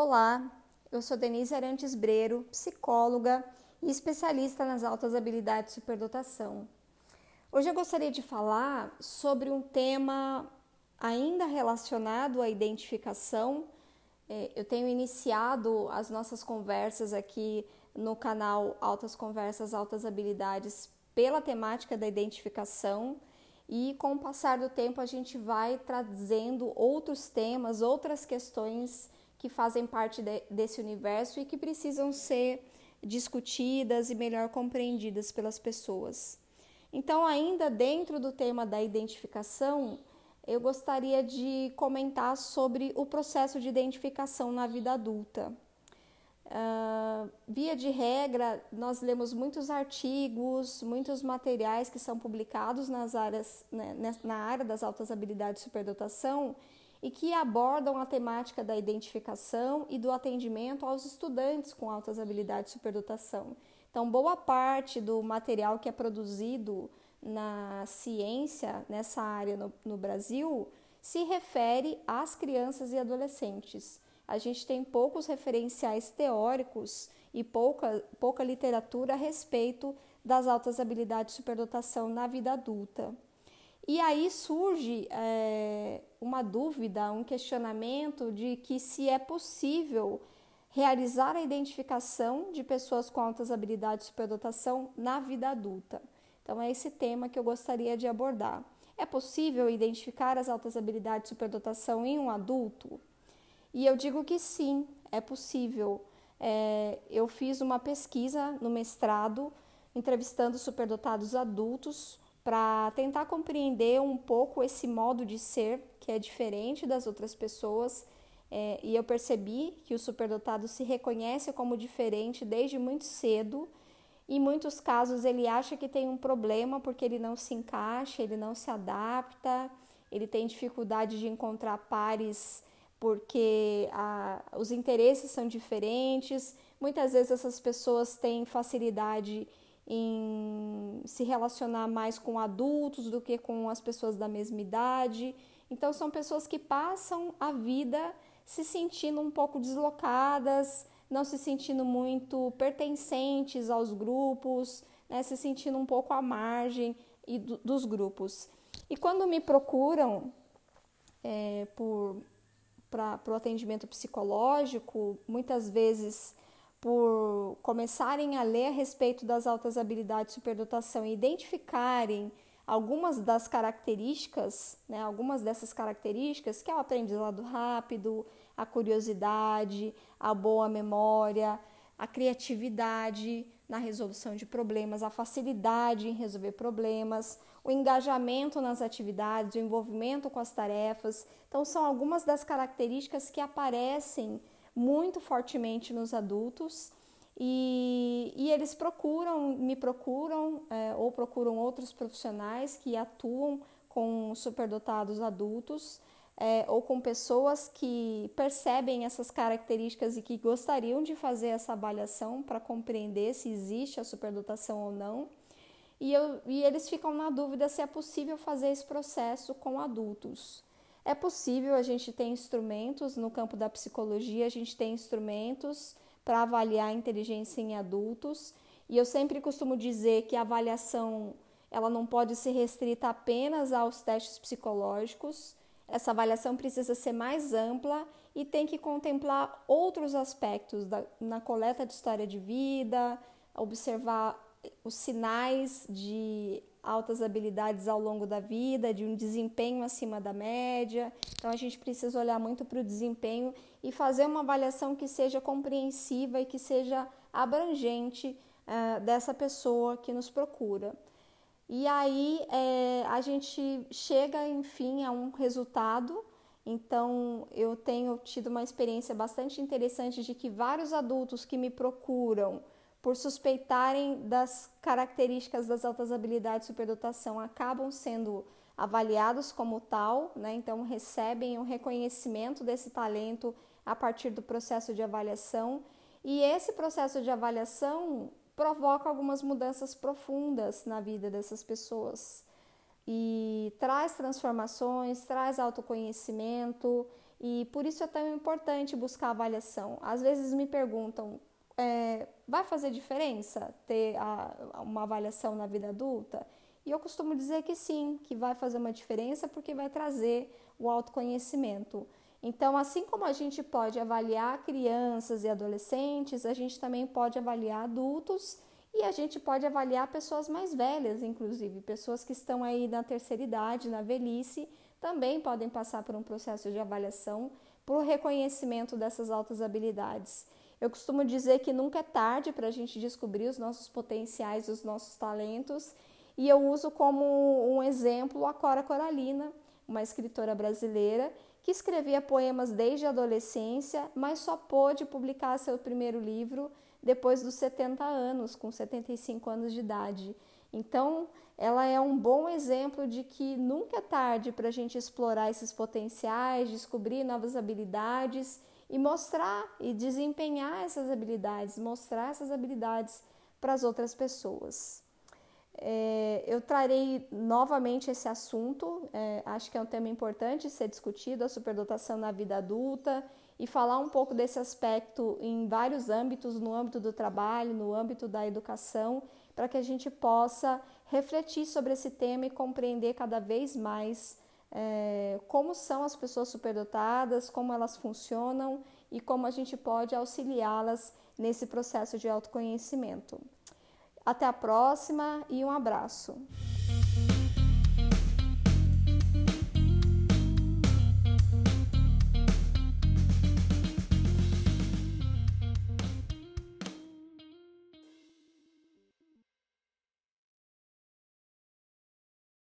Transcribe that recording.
Olá, eu sou Denise Arantes Breiro, psicóloga e especialista nas altas habilidades de superdotação. Hoje eu gostaria de falar sobre um tema ainda relacionado à identificação. É, eu tenho iniciado as nossas conversas aqui no canal Altas Conversas, Altas Habilidades pela temática da identificação e com o passar do tempo a gente vai trazendo outros temas, outras questões que fazem parte de, desse universo e que precisam ser discutidas e melhor compreendidas pelas pessoas. Então, ainda dentro do tema da identificação, eu gostaria de comentar sobre o processo de identificação na vida adulta. Uh, via de regra, nós lemos muitos artigos, muitos materiais que são publicados nas áreas, né, na área das altas habilidades de superdotação e que abordam a temática da identificação e do atendimento aos estudantes com altas habilidades de superdotação. Então, boa parte do material que é produzido na ciência, nessa área no, no Brasil, se refere às crianças e adolescentes. A gente tem poucos referenciais teóricos e pouca, pouca literatura a respeito das altas habilidades de superdotação na vida adulta. E aí surge é, uma dúvida, um questionamento de que se é possível realizar a identificação de pessoas com altas habilidades de superdotação na vida adulta. Então, é esse tema que eu gostaria de abordar. É possível identificar as altas habilidades de superdotação em um adulto? E eu digo que sim, é possível. É, eu fiz uma pesquisa no mestrado entrevistando superdotados adultos para tentar compreender um pouco esse modo de ser que é diferente das outras pessoas. É, e eu percebi que o superdotado se reconhece como diferente desde muito cedo. Em muitos casos, ele acha que tem um problema porque ele não se encaixa, ele não se adapta, ele tem dificuldade de encontrar pares porque a, os interesses são diferentes. Muitas vezes essas pessoas têm facilidade em se relacionar mais com adultos do que com as pessoas da mesma idade. Então, são pessoas que passam a vida se sentindo um pouco deslocadas, não se sentindo muito pertencentes aos grupos, né, se sentindo um pouco à margem e do, dos grupos. E quando me procuram é, para o atendimento psicológico, muitas vezes por começarem a ler a respeito das altas habilidades de superdotação e identificarem algumas das características, né, algumas dessas características, que é o aprendizado rápido, a curiosidade, a boa memória, a criatividade na resolução de problemas, a facilidade em resolver problemas, o engajamento nas atividades, o envolvimento com as tarefas. Então, são algumas das características que aparecem muito fortemente nos adultos e, e eles procuram, me procuram é, ou procuram outros profissionais que atuam com superdotados adultos é, ou com pessoas que percebem essas características e que gostariam de fazer essa avaliação para compreender se existe a superdotação ou não. E, eu, e eles ficam na dúvida se é possível fazer esse processo com adultos. É possível, a gente tem instrumentos no campo da psicologia, a gente tem instrumentos para avaliar a inteligência em adultos, e eu sempre costumo dizer que a avaliação ela não pode ser restrita apenas aos testes psicológicos. Essa avaliação precisa ser mais ampla e tem que contemplar outros aspectos da, na coleta de história de vida, observar os sinais de altas habilidades ao longo da vida, de um desempenho acima da média. Então a gente precisa olhar muito para o desempenho e fazer uma avaliação que seja compreensiva e que seja abrangente uh, dessa pessoa que nos procura. E aí é, a gente chega, enfim, a um resultado. Então eu tenho tido uma experiência bastante interessante de que vários adultos que me procuram por suspeitarem das características das altas habilidades de superdotação, acabam sendo avaliados como tal, né? então recebem o um reconhecimento desse talento a partir do processo de avaliação. E esse processo de avaliação provoca algumas mudanças profundas na vida dessas pessoas e traz transformações, traz autoconhecimento E por isso é tão importante buscar avaliação. Às vezes me perguntam, é, vai fazer diferença ter a, uma avaliação na vida adulta? E eu costumo dizer que sim, que vai fazer uma diferença porque vai trazer o autoconhecimento. Então, assim como a gente pode avaliar crianças e adolescentes, a gente também pode avaliar adultos e a gente pode avaliar pessoas mais velhas, inclusive, pessoas que estão aí na terceira idade, na velhice, também podem passar por um processo de avaliação por reconhecimento dessas altas habilidades. Eu costumo dizer que nunca é tarde para a gente descobrir os nossos potenciais, os nossos talentos, e eu uso como um exemplo a Cora Coralina, uma escritora brasileira que escrevia poemas desde a adolescência, mas só pôde publicar seu primeiro livro depois dos 70 anos, com 75 anos de idade. Então, ela é um bom exemplo de que nunca é tarde para a gente explorar esses potenciais, descobrir novas habilidades e mostrar e desempenhar essas habilidades, mostrar essas habilidades para as outras pessoas. É, eu trarei novamente esse assunto, é, acho que é um tema importante ser discutido, a superdotação na vida adulta, e falar um pouco desse aspecto em vários âmbitos, no âmbito do trabalho, no âmbito da educação, para que a gente possa refletir sobre esse tema e compreender cada vez mais é, como são as pessoas superdotadas, como elas funcionam e como a gente pode auxiliá-las nesse processo de autoconhecimento. Até a próxima e um abraço.